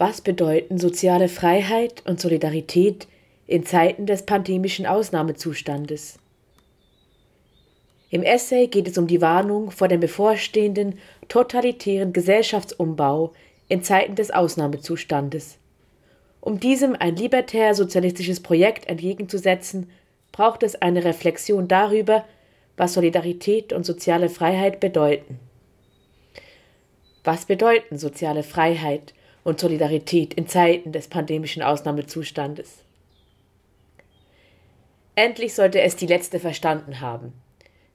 Was bedeuten soziale Freiheit und Solidarität in Zeiten des pandemischen Ausnahmezustandes? Im Essay geht es um die Warnung vor dem bevorstehenden totalitären Gesellschaftsumbau in Zeiten des Ausnahmezustandes. Um diesem ein libertär-sozialistisches Projekt entgegenzusetzen, braucht es eine Reflexion darüber, was Solidarität und soziale Freiheit bedeuten. Was bedeuten soziale Freiheit und Solidarität in Zeiten des pandemischen Ausnahmezustandes? Endlich sollte es die letzte verstanden haben.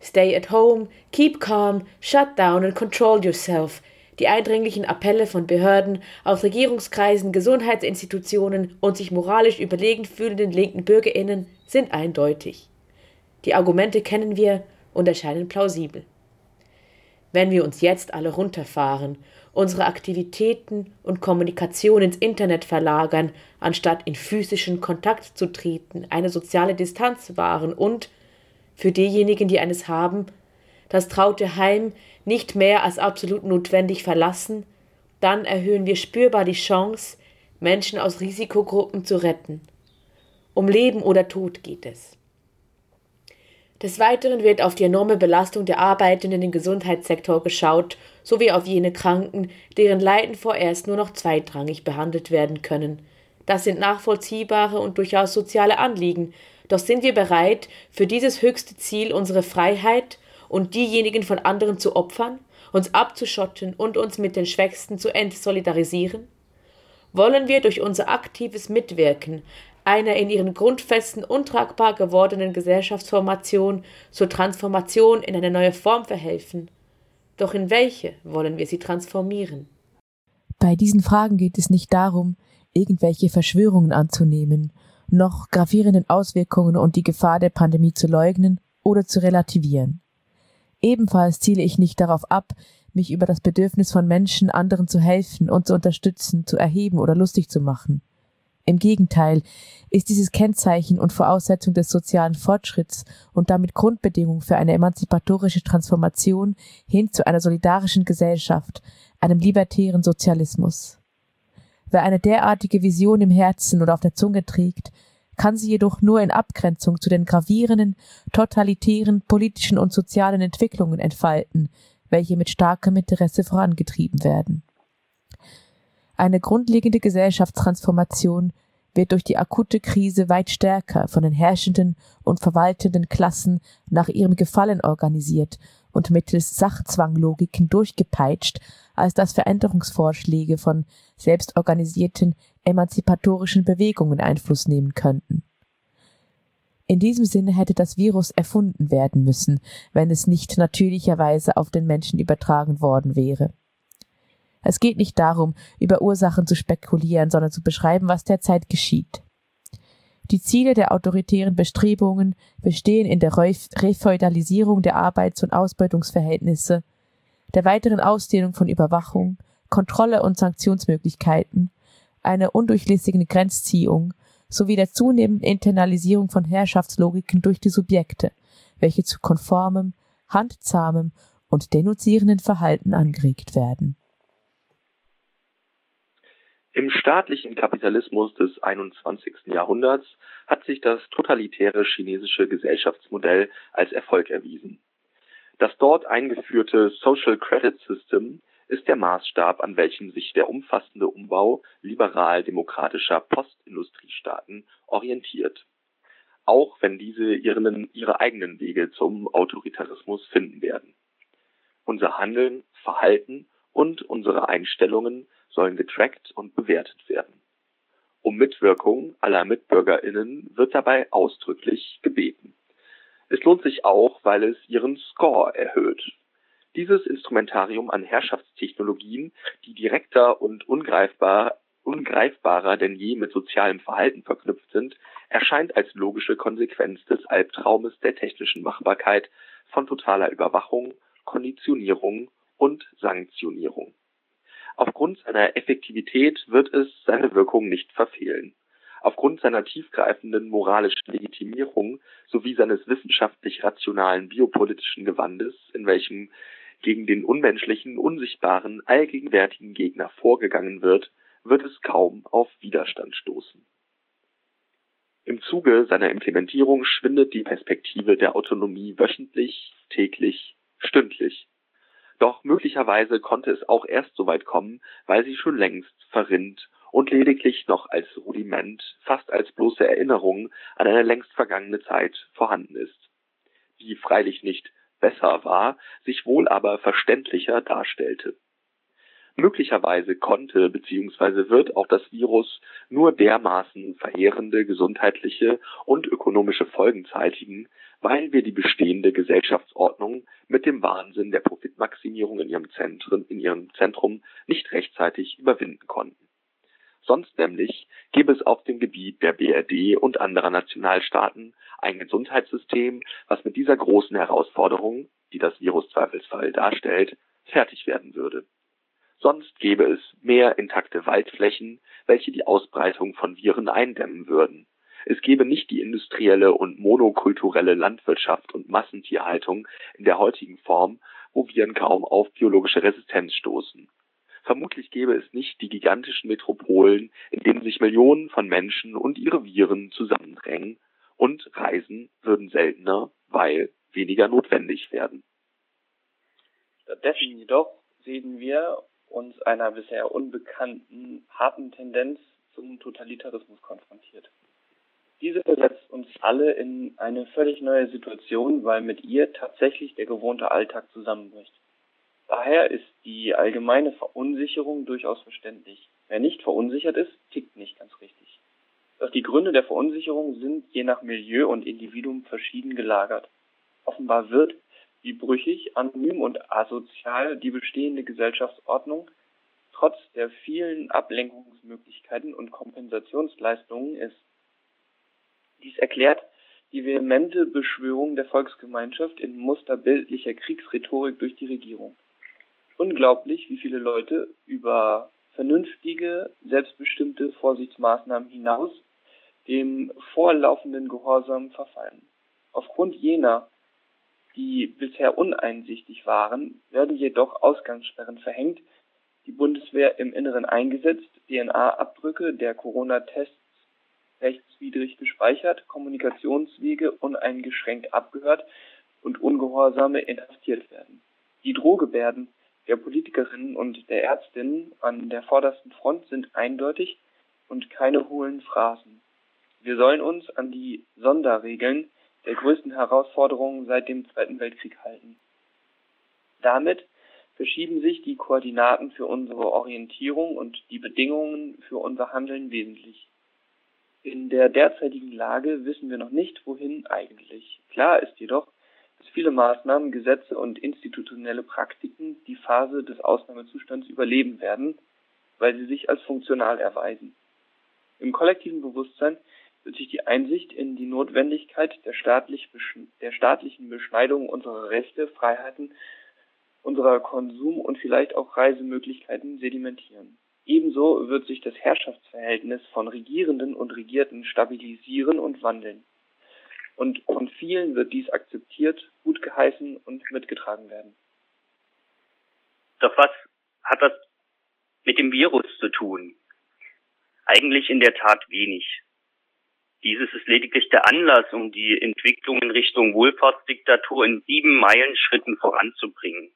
Stay at home, keep calm, shut down and control yourself. Die eindringlichen Appelle von Behörden aus Regierungskreisen, Gesundheitsinstitutionen und sich moralisch überlegen fühlenden linken Bürgerinnen sind eindeutig. Die Argumente kennen wir und erscheinen plausibel. Wenn wir uns jetzt alle runterfahren, unsere Aktivitäten und Kommunikation ins Internet verlagern, anstatt in physischen Kontakt zu treten, eine soziale Distanz wahren und, für diejenigen, die eines haben, das traute Heim nicht mehr als absolut notwendig verlassen, dann erhöhen wir spürbar die Chance, Menschen aus Risikogruppen zu retten. Um Leben oder Tod geht es. Des Weiteren wird auf die enorme Belastung der Arbeitenden im Gesundheitssektor geschaut, sowie auf jene Kranken, deren Leiden vorerst nur noch zweitrangig behandelt werden können. Das sind nachvollziehbare und durchaus soziale Anliegen, doch sind wir bereit, für dieses höchste Ziel unsere Freiheit und diejenigen von anderen zu opfern, uns abzuschotten und uns mit den Schwächsten zu entsolidarisieren? Wollen wir durch unser aktives Mitwirken einer in ihren Grundfesten untragbar gewordenen Gesellschaftsformation zur Transformation in eine neue Form verhelfen. Doch in welche wollen wir sie transformieren? Bei diesen Fragen geht es nicht darum, irgendwelche Verschwörungen anzunehmen, noch gravierenden Auswirkungen und die Gefahr der Pandemie zu leugnen oder zu relativieren. Ebenfalls ziele ich nicht darauf ab, mich über das Bedürfnis von Menschen, anderen zu helfen und zu unterstützen, zu erheben oder lustig zu machen. Im Gegenteil ist dieses Kennzeichen und Voraussetzung des sozialen Fortschritts und damit Grundbedingung für eine emanzipatorische Transformation hin zu einer solidarischen Gesellschaft, einem libertären Sozialismus. Wer eine derartige Vision im Herzen oder auf der Zunge trägt, kann sie jedoch nur in Abgrenzung zu den gravierenden, totalitären politischen und sozialen Entwicklungen entfalten, welche mit starkem Interesse vorangetrieben werden. Eine grundlegende Gesellschaftstransformation wird durch die akute Krise weit stärker von den herrschenden und verwaltenden Klassen nach ihrem Gefallen organisiert und mittels Sachzwanglogiken durchgepeitscht, als dass Veränderungsvorschläge von selbstorganisierten emanzipatorischen Bewegungen Einfluss nehmen könnten. In diesem Sinne hätte das Virus erfunden werden müssen, wenn es nicht natürlicherweise auf den Menschen übertragen worden wäre. Es geht nicht darum, über Ursachen zu spekulieren, sondern zu beschreiben, was derzeit geschieht. Die Ziele der autoritären Bestrebungen bestehen in der Refeudalisierung der Arbeits- und Ausbeutungsverhältnisse, der weiteren Ausdehnung von Überwachung, Kontrolle und Sanktionsmöglichkeiten, einer undurchlässigen Grenzziehung sowie der zunehmenden Internalisierung von Herrschaftslogiken durch die Subjekte, welche zu konformem, handzahmem und denunzierenden Verhalten angeregt werden. Im staatlichen Kapitalismus des 21. Jahrhunderts hat sich das totalitäre chinesische Gesellschaftsmodell als Erfolg erwiesen. Das dort eingeführte Social Credit System ist der Maßstab, an welchem sich der umfassende Umbau liberal-demokratischer Postindustriestaaten orientiert. Auch wenn diese ihren, ihre eigenen Wege zum Autoritarismus finden werden. Unser Handeln, Verhalten und unsere Einstellungen sollen getrackt und bewertet werden. Um Mitwirkung aller MitbürgerInnen wird dabei ausdrücklich gebeten. Es lohnt sich auch, weil es ihren Score erhöht. Dieses Instrumentarium an Herrschaftstechnologien, die direkter und ungreifbar, ungreifbarer denn je mit sozialem Verhalten verknüpft sind, erscheint als logische Konsequenz des Albtraumes der technischen Machbarkeit von totaler Überwachung, Konditionierung und Sanktionierung. Aufgrund seiner Effektivität wird es seine Wirkung nicht verfehlen. Aufgrund seiner tiefgreifenden moralischen Legitimierung sowie seines wissenschaftlich rationalen biopolitischen Gewandes, in welchem gegen den unmenschlichen, unsichtbaren, allgegenwärtigen Gegner vorgegangen wird, wird es kaum auf Widerstand stoßen. Im Zuge seiner Implementierung schwindet die Perspektive der Autonomie wöchentlich, täglich, stündlich. Doch möglicherweise konnte es auch erst so weit kommen, weil sie schon längst verrinnt und lediglich noch als Rudiment, fast als bloße Erinnerung an eine längst vergangene Zeit vorhanden ist, die freilich nicht besser war, sich wohl aber verständlicher darstellte. Möglicherweise konnte bzw. wird auch das Virus nur dermaßen verheerende gesundheitliche und ökonomische Folgen zeitigen, weil wir die bestehende Gesellschaftsordnung mit dem Wahnsinn der Profitmaximierung in ihrem Zentrum, in ihrem Zentrum nicht rechtzeitig überwinden konnten. Sonst nämlich gäbe es auf dem Gebiet der BRD und anderer Nationalstaaten ein Gesundheitssystem, was mit dieser großen Herausforderung, die das Virus Zweifelsfall darstellt, fertig werden würde. Sonst gäbe es mehr intakte Waldflächen, welche die Ausbreitung von Viren eindämmen würden. Es gäbe nicht die industrielle und monokulturelle Landwirtschaft und Massentierhaltung in der heutigen Form, wo Viren kaum auf biologische Resistenz stoßen. Vermutlich gäbe es nicht die gigantischen Metropolen, in denen sich Millionen von Menschen und ihre Viren zusammendrängen, und Reisen würden seltener, weil weniger notwendig werden. Stattdessen jedoch sehen wir uns einer bisher unbekannten harten Tendenz zum Totalitarismus konfrontiert. Diese versetzt uns alle in eine völlig neue Situation, weil mit ihr tatsächlich der gewohnte Alltag zusammenbricht. Daher ist die allgemeine Verunsicherung durchaus verständlich. Wer nicht verunsichert ist, tickt nicht ganz richtig. Doch die Gründe der Verunsicherung sind je nach Milieu und Individuum verschieden gelagert. Offenbar wird, wie brüchig, anonym und asozial die bestehende Gesellschaftsordnung trotz der vielen Ablenkungsmöglichkeiten und Kompensationsleistungen ist. Dies erklärt die vehemente Beschwörung der Volksgemeinschaft in musterbildlicher Kriegsrhetorik durch die Regierung. Unglaublich, wie viele Leute über vernünftige, selbstbestimmte Vorsichtsmaßnahmen hinaus dem vorlaufenden Gehorsam verfallen. Aufgrund jener, die bisher uneinsichtig waren, werden jedoch Ausgangssperren verhängt, die Bundeswehr im Inneren eingesetzt, DNA-Abdrücke der Corona-Tests rechtswidrig gespeichert, Kommunikationswege uneingeschränkt abgehört und Ungehorsame inhaftiert werden. Die Drohgebärden der Politikerinnen und der Ärztinnen an der vordersten Front sind eindeutig und keine hohlen Phrasen. Wir sollen uns an die Sonderregeln der größten Herausforderungen seit dem Zweiten Weltkrieg halten. Damit verschieben sich die Koordinaten für unsere Orientierung und die Bedingungen für unser Handeln wesentlich. In der derzeitigen Lage wissen wir noch nicht, wohin eigentlich. Klar ist jedoch, dass viele Maßnahmen, Gesetze und institutionelle Praktiken die Phase des Ausnahmezustands überleben werden, weil sie sich als funktional erweisen. Im kollektiven Bewusstsein wird sich die Einsicht in die Notwendigkeit der, staatlich der staatlichen Beschneidung unserer Rechte, Freiheiten, unserer Konsum- und vielleicht auch Reisemöglichkeiten sedimentieren. Ebenso wird sich das Herrschaftsverhältnis von Regierenden und Regierten stabilisieren und wandeln. Und von vielen wird dies akzeptiert, gutgeheißen und mitgetragen werden. Doch was hat das mit dem Virus zu tun? Eigentlich in der Tat wenig. Dieses ist lediglich der Anlass, um die Entwicklung in Richtung Wohlfahrtsdiktatur in sieben Meilenschritten voranzubringen.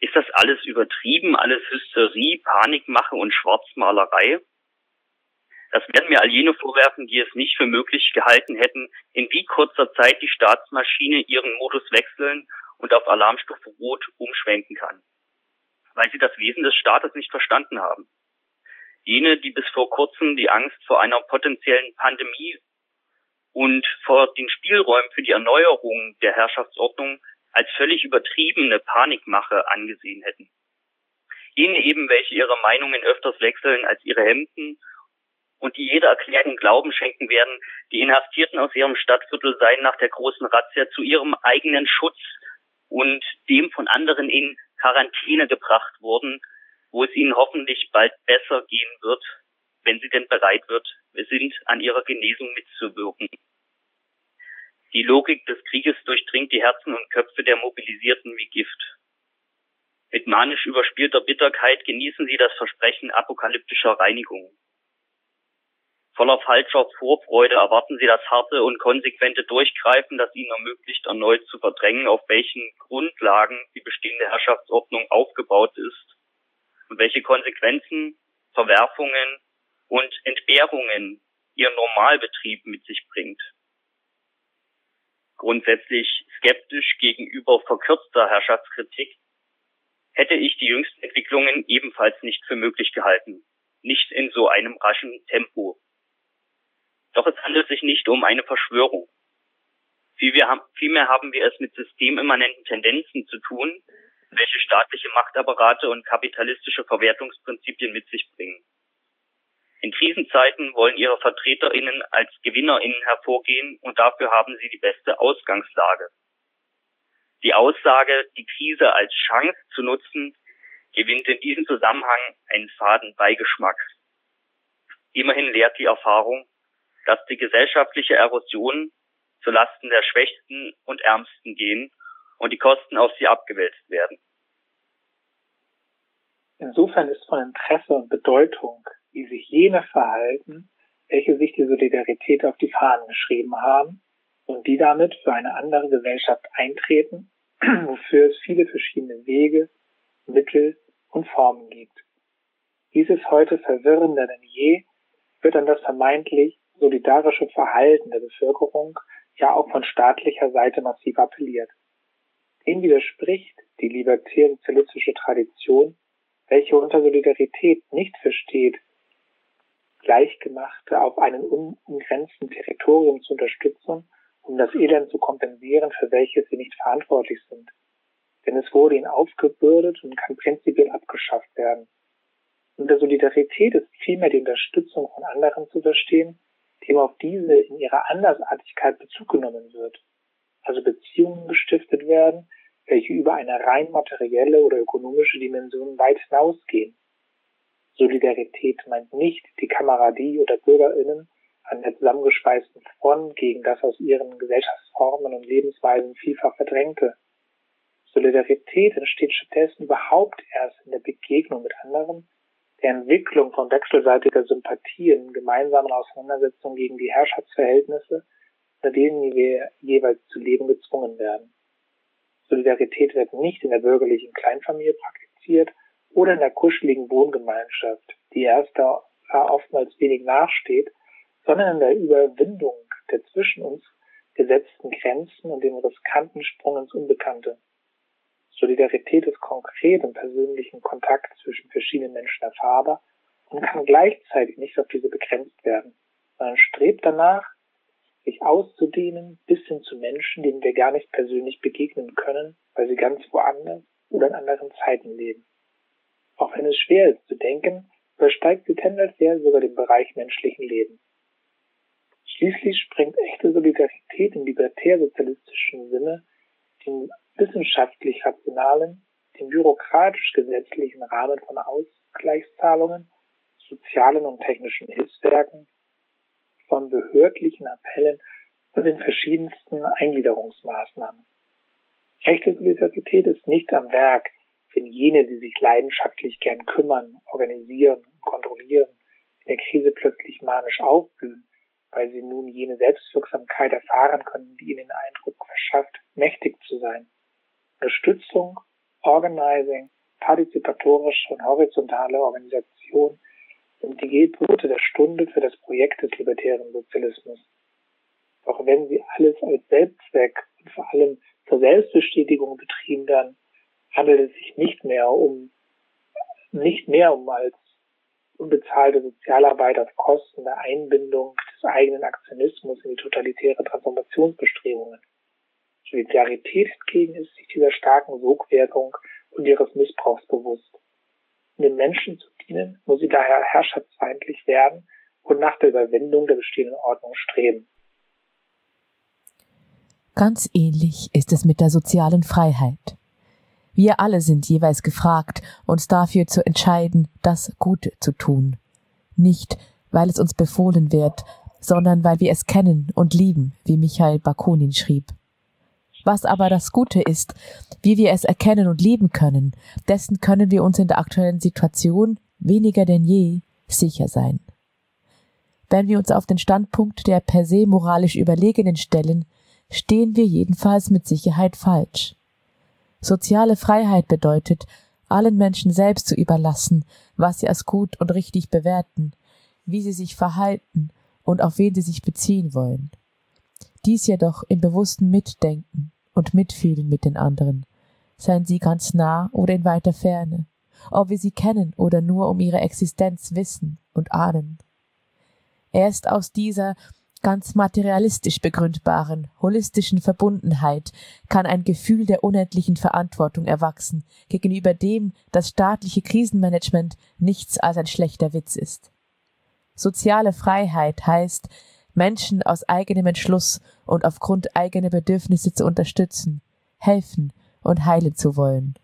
Ist das alles übertrieben, alles Hysterie, Panikmache und Schwarzmalerei? Das werden mir all jene vorwerfen, die es nicht für möglich gehalten hätten, in wie kurzer Zeit die Staatsmaschine ihren Modus wechseln und auf Alarmstufe Rot umschwenken kann. Weil sie das Wesen des Staates nicht verstanden haben jene, die bis vor kurzem die Angst vor einer potenziellen Pandemie und vor den Spielräumen für die Erneuerung der Herrschaftsordnung als völlig übertriebene Panikmache angesehen hätten. Jene eben, welche ihre Meinungen öfters wechseln als ihre Hemden und die jeder Erklärung Glauben schenken werden, die Inhaftierten aus ihrem Stadtviertel seien nach der großen Razzia zu ihrem eigenen Schutz und dem von anderen in Quarantäne gebracht worden, wo es ihnen hoffentlich bald besser gehen wird, wenn sie denn bereit wird, wir sind an ihrer Genesung mitzuwirken. Die Logik des Krieges durchdringt die Herzen und Köpfe der Mobilisierten wie Gift. Mit manisch überspielter Bitterkeit genießen sie das Versprechen apokalyptischer Reinigung. Voller falscher Vorfreude erwarten sie das harte und konsequente Durchgreifen, das ihnen ermöglicht, erneut zu verdrängen, auf welchen Grundlagen die bestehende Herrschaftsordnung aufgebaut ist und welche Konsequenzen, Verwerfungen und Entbehrungen ihr Normalbetrieb mit sich bringt. Grundsätzlich skeptisch gegenüber verkürzter Herrschaftskritik hätte ich die jüngsten Entwicklungen ebenfalls nicht für möglich gehalten, nicht in so einem raschen Tempo. Doch es handelt sich nicht um eine Verschwörung. Vielmehr haben wir es mit systemimmanenten Tendenzen zu tun, welche staatliche Machtapparate und kapitalistische Verwertungsprinzipien mit sich bringen. In Krisenzeiten wollen ihre VertreterInnen als GewinnerInnen hervorgehen und dafür haben sie die beste Ausgangslage. Die Aussage, die Krise als Chance zu nutzen, gewinnt in diesem Zusammenhang einen faden Beigeschmack. Immerhin lehrt die Erfahrung, dass die gesellschaftliche Erosion zulasten der Schwächsten und Ärmsten gehen und die Kosten auf sie abgewälzt werden. Insofern ist von Interesse und Bedeutung, wie sich jene verhalten, welche sich die Solidarität auf die Fahnen geschrieben haben und die damit für eine andere Gesellschaft eintreten, wofür es viele verschiedene Wege, Mittel und Formen gibt. Dieses heute verwirrender denn je wird an das vermeintlich solidarische Verhalten der Bevölkerung ja auch von staatlicher Seite massiv appelliert. Dem widerspricht die libertär-sozialistische Tradition, welche unter Solidarität nicht versteht, Gleichgemachte auf einem unumgrenzten Territorium zu unterstützen, um das Elend zu kompensieren, für welches sie nicht verantwortlich sind. Denn es wurde ihnen aufgebürdet und kann prinzipiell abgeschafft werden. Unter Solidarität ist vielmehr die Unterstützung von anderen zu verstehen, dem auf diese in ihrer Andersartigkeit Bezug genommen wird, also Beziehungen gestiftet werden, welche über eine rein materielle oder ökonomische Dimension weit hinausgehen. Solidarität meint nicht die Kameradie oder BürgerInnen an der zusammengeschweißten Front gegen das aus ihren Gesellschaftsformen und Lebensweisen vielfach verdrängte. Solidarität entsteht stattdessen überhaupt erst in der Begegnung mit anderen, der Entwicklung von wechselseitiger Sympathie in gemeinsamen Auseinandersetzungen gegen die Herrschaftsverhältnisse, unter denen wir jeweils zu leben gezwungen werden. Solidarität wird nicht in der bürgerlichen Kleinfamilie praktiziert oder in der kuscheligen Wohngemeinschaft, die erster oftmals wenig nachsteht, sondern in der Überwindung der zwischen uns gesetzten Grenzen und dem riskanten Sprung ins Unbekannte. Solidarität ist konkret im persönlichen Kontakt zwischen verschiedenen Menschen erfahrbar und kann gleichzeitig nicht auf diese begrenzt werden, sondern strebt danach, sich auszudehnen bis hin zu Menschen, denen wir gar nicht persönlich begegnen können, weil sie ganz woanders oder in anderen Zeiten leben. Auch wenn es schwer ist zu denken, übersteigt sie tendenziell sogar den Bereich menschlichen Lebens. Schließlich sprengt echte Solidarität im libertär-sozialistischen Sinne den wissenschaftlich rationalen, dem bürokratisch-gesetzlichen Rahmen von Ausgleichszahlungen, sozialen und technischen Hilfswerken, von behördlichen Appellen und den verschiedensten Eingliederungsmaßnahmen. Echte Solidarität ist nicht am Werk, wenn jene, die sich leidenschaftlich gern kümmern, organisieren und kontrollieren, in der Krise plötzlich manisch aufblühen, weil sie nun jene Selbstwirksamkeit erfahren können, die ihnen den Eindruck verschafft, mächtig zu sein. Unterstützung, Organizing, partizipatorische und horizontale Organisation sind die Gebote der Stunde für das Projekt des libertären Sozialismus. Doch wenn sie alles als Selbstzweck und vor allem zur Selbstbestätigung betrieben werden, handelt es sich nicht mehr um nicht mehr um als unbezahlte Sozialarbeit auf Kosten der Einbindung des eigenen Aktionismus in die totalitäre Transformationsbestrebungen. Solidarität hingegen ist sich dieser starken Sogwirkung und ihres Missbrauchs bewusst. Den Menschen zu dienen, muss sie daher herrschaftsfeindlich werden und nach der Überwindung der bestehenden Ordnung streben. Ganz ähnlich ist es mit der sozialen Freiheit. Wir alle sind jeweils gefragt, uns dafür zu entscheiden, das Gute zu tun. Nicht, weil es uns befohlen wird, sondern weil wir es kennen und lieben, wie Michael Bakunin schrieb. Was aber das Gute ist, wie wir es erkennen und leben können, dessen können wir uns in der aktuellen Situation weniger denn je sicher sein. Wenn wir uns auf den Standpunkt der per se moralisch Überlegenen stellen, stehen wir jedenfalls mit Sicherheit falsch. Soziale Freiheit bedeutet, allen Menschen selbst zu überlassen, was sie als gut und richtig bewerten, wie sie sich verhalten und auf wen sie sich beziehen wollen. Dies jedoch im bewussten Mitdenken und Mitfühlen mit den anderen, seien sie ganz nah oder in weiter Ferne, ob wir sie kennen oder nur um ihre Existenz wissen und ahnen. Erst aus dieser ganz materialistisch begründbaren, holistischen Verbundenheit kann ein Gefühl der unendlichen Verantwortung erwachsen, gegenüber dem das staatliche Krisenmanagement nichts als ein schlechter Witz ist. Soziale Freiheit heißt, Menschen aus eigenem Entschluss und aufgrund eigener Bedürfnisse zu unterstützen, helfen und heilen zu wollen.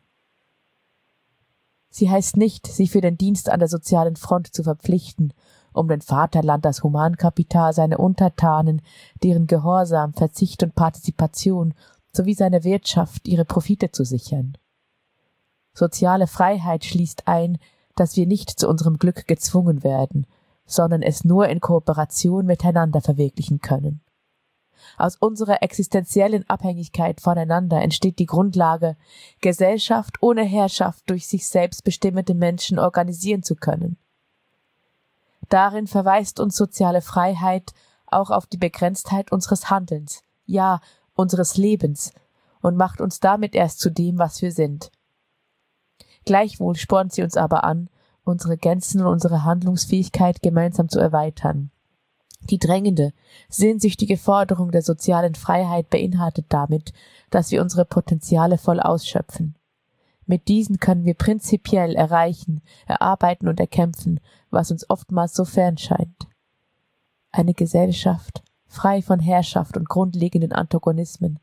Sie heißt nicht, sich für den Dienst an der sozialen Front zu verpflichten um den Vaterland das Humankapital seine Untertanen, deren Gehorsam, Verzicht und Partizipation sowie seine Wirtschaft ihre Profite zu sichern. Soziale Freiheit schließt ein, dass wir nicht zu unserem Glück gezwungen werden, sondern es nur in Kooperation miteinander verwirklichen können. Aus unserer existenziellen Abhängigkeit voneinander entsteht die Grundlage, Gesellschaft ohne Herrschaft durch sich selbst bestimmende Menschen organisieren zu können. Darin verweist uns soziale Freiheit auch auf die Begrenztheit unseres Handelns, ja unseres Lebens, und macht uns damit erst zu dem, was wir sind. Gleichwohl spornt sie uns aber an, unsere Grenzen und unsere Handlungsfähigkeit gemeinsam zu erweitern. Die drängende, sehnsüchtige Forderung der sozialen Freiheit beinhaltet damit, dass wir unsere Potenziale voll ausschöpfen. Mit diesen können wir prinzipiell erreichen, erarbeiten und erkämpfen, was uns oftmals so fern scheint. Eine Gesellschaft, frei von Herrschaft und grundlegenden Antagonismen,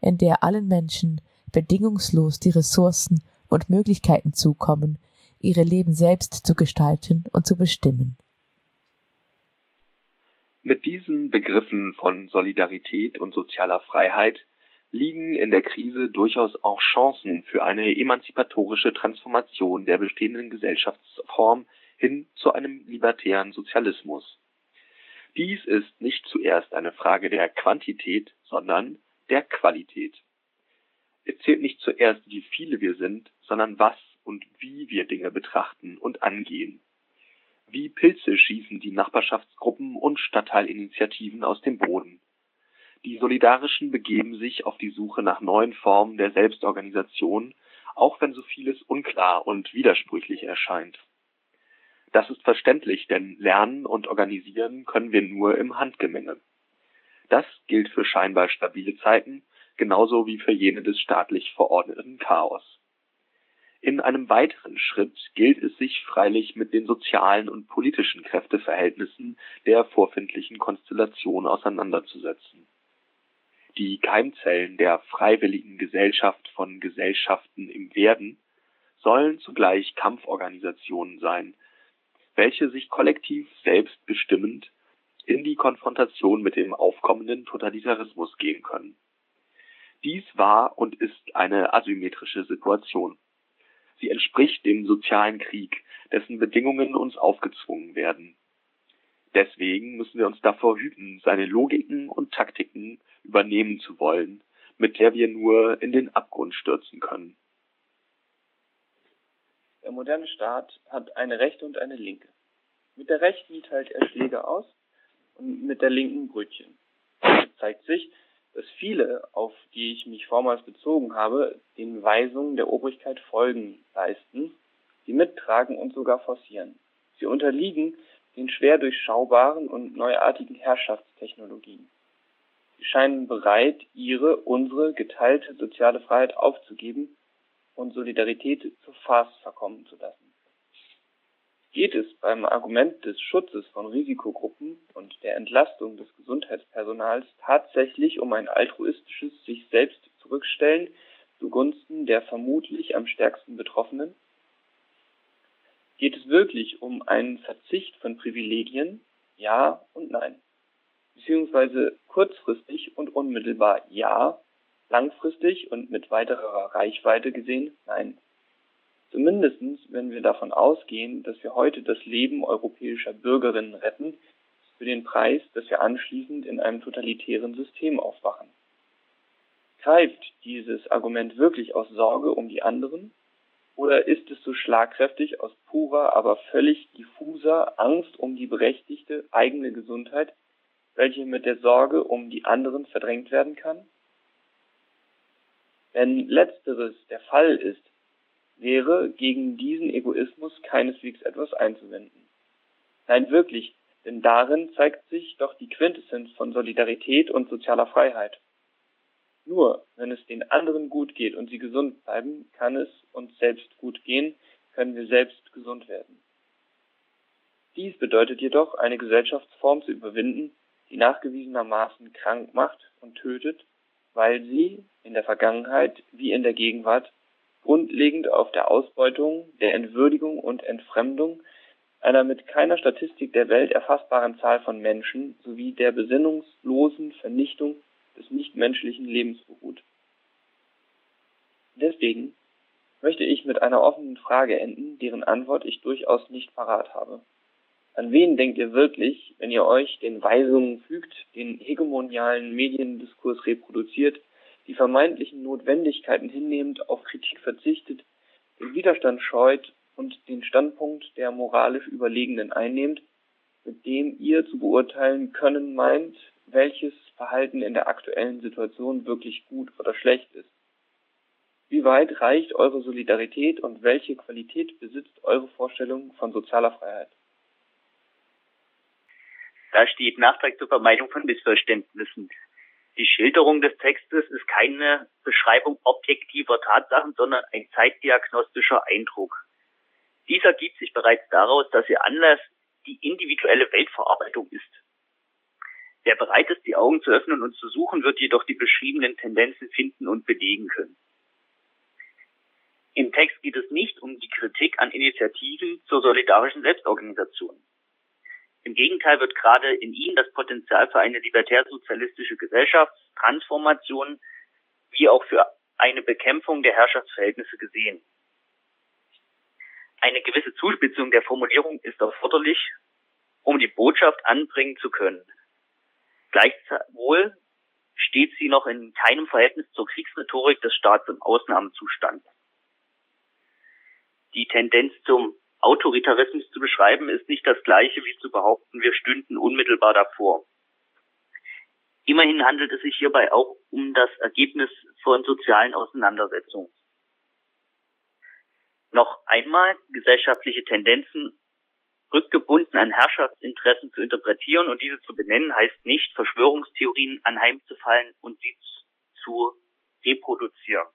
in der allen Menschen bedingungslos die Ressourcen und Möglichkeiten zukommen, ihre Leben selbst zu gestalten und zu bestimmen. Mit diesen Begriffen von Solidarität und sozialer Freiheit liegen in der Krise durchaus auch Chancen für eine emanzipatorische Transformation der bestehenden Gesellschaftsform hin zu einem libertären Sozialismus. Dies ist nicht zuerst eine Frage der Quantität, sondern der Qualität. Es zählt nicht zuerst, wie viele wir sind, sondern was und wie wir Dinge betrachten und angehen. Wie Pilze schießen die Nachbarschaftsgruppen und Stadtteilinitiativen aus dem Boden. Die Solidarischen begeben sich auf die Suche nach neuen Formen der Selbstorganisation, auch wenn so vieles unklar und widersprüchlich erscheint. Das ist verständlich, denn lernen und organisieren können wir nur im Handgemenge. Das gilt für scheinbar stabile Zeiten, genauso wie für jene des staatlich verordneten Chaos. In einem weiteren Schritt gilt es sich freilich mit den sozialen und politischen Kräfteverhältnissen der vorfindlichen Konstellation auseinanderzusetzen die Keimzellen der freiwilligen Gesellschaft von Gesellschaften im Werden sollen zugleich Kampforganisationen sein, welche sich kollektiv selbstbestimmend in die Konfrontation mit dem aufkommenden Totalitarismus gehen können. Dies war und ist eine asymmetrische Situation. Sie entspricht dem sozialen Krieg, dessen Bedingungen uns aufgezwungen werden. Deswegen müssen wir uns davor hüten, seine Logiken und Taktiken übernehmen zu wollen, mit der wir nur in den Abgrund stürzen können. Der moderne Staat hat eine rechte und eine linke. Mit der rechten teilt er Schläge aus und mit der linken Brötchen. Es zeigt sich, dass viele, auf die ich mich vormals bezogen habe, den Weisungen der Obrigkeit Folgen leisten, sie mittragen und sogar forcieren. Sie unterliegen den schwer durchschaubaren und neuartigen Herrschaftstechnologien. Sie scheinen bereit, ihre, unsere geteilte soziale Freiheit aufzugeben und Solidarität zur Farce verkommen zu lassen. Geht es beim Argument des Schutzes von Risikogruppen und der Entlastung des Gesundheitspersonals tatsächlich um ein altruistisches sich selbst zurückstellen zugunsten der vermutlich am stärksten Betroffenen? Geht es wirklich um einen Verzicht von Privilegien? Ja und nein. Beziehungsweise kurzfristig und unmittelbar ja Langfristig und mit weiterer Reichweite gesehen, nein. Zumindestens, wenn wir davon ausgehen, dass wir heute das Leben europäischer Bürgerinnen retten, für den Preis, dass wir anschließend in einem totalitären System aufwachen. Greift dieses Argument wirklich aus Sorge um die anderen oder ist es so schlagkräftig aus purer, aber völlig diffuser Angst um die berechtigte eigene Gesundheit, welche mit der Sorge um die anderen verdrängt werden kann? Wenn letzteres der Fall ist, wäre gegen diesen Egoismus keineswegs etwas einzuwenden. Nein, wirklich, denn darin zeigt sich doch die Quintessenz von Solidarität und sozialer Freiheit. Nur wenn es den anderen gut geht und sie gesund bleiben, kann es uns selbst gut gehen, können wir selbst gesund werden. Dies bedeutet jedoch, eine Gesellschaftsform zu überwinden, die nachgewiesenermaßen krank macht und tötet, weil sie in der Vergangenheit wie in der Gegenwart grundlegend auf der Ausbeutung, der Entwürdigung und Entfremdung einer mit keiner Statistik der Welt erfassbaren Zahl von Menschen sowie der besinnungslosen Vernichtung des nichtmenschlichen Lebens beruht. Deswegen möchte ich mit einer offenen Frage enden, deren Antwort ich durchaus nicht parat habe. An wen denkt ihr wirklich, wenn ihr euch den Weisungen fügt, den hegemonialen Mediendiskurs reproduziert, die vermeintlichen Notwendigkeiten hinnehmend auf Kritik verzichtet, den Widerstand scheut und den Standpunkt der moralisch Überlegenen einnehmt, mit dem ihr zu beurteilen können meint, welches Verhalten in der aktuellen Situation wirklich gut oder schlecht ist. Wie weit reicht eure Solidarität und welche Qualität besitzt eure Vorstellung von sozialer Freiheit? Da steht Nachtrag zur Vermeidung von Missverständnissen. Die Schilderung des Textes ist keine Beschreibung objektiver Tatsachen, sondern ein zeitdiagnostischer Eindruck. Dies ergibt sich bereits daraus, dass ihr Anlass die individuelle Weltverarbeitung ist. Wer bereit ist, die Augen zu öffnen und zu suchen, wird jedoch die beschriebenen Tendenzen finden und belegen können. Im Text geht es nicht um die Kritik an Initiativen zur solidarischen Selbstorganisation. Im Gegenteil wird gerade in ihnen das Potenzial für eine libertär-sozialistische Gesellschaftstransformation wie auch für eine Bekämpfung der Herrschaftsverhältnisse gesehen. Eine gewisse Zuspitzung der Formulierung ist erforderlich, um die Botschaft anbringen zu können. Gleichwohl steht sie noch in keinem Verhältnis zur Kriegsrhetorik des Staats im Ausnahmezustand. Die Tendenz zum Autoritarismus zu beschreiben, ist nicht das gleiche wie zu behaupten, wir stünden unmittelbar davor. Immerhin handelt es sich hierbei auch um das Ergebnis von sozialen Auseinandersetzungen. Noch einmal gesellschaftliche Tendenzen rückgebunden an Herrschaftsinteressen zu interpretieren und diese zu benennen, heißt nicht, Verschwörungstheorien anheimzufallen und sie zu reproduzieren.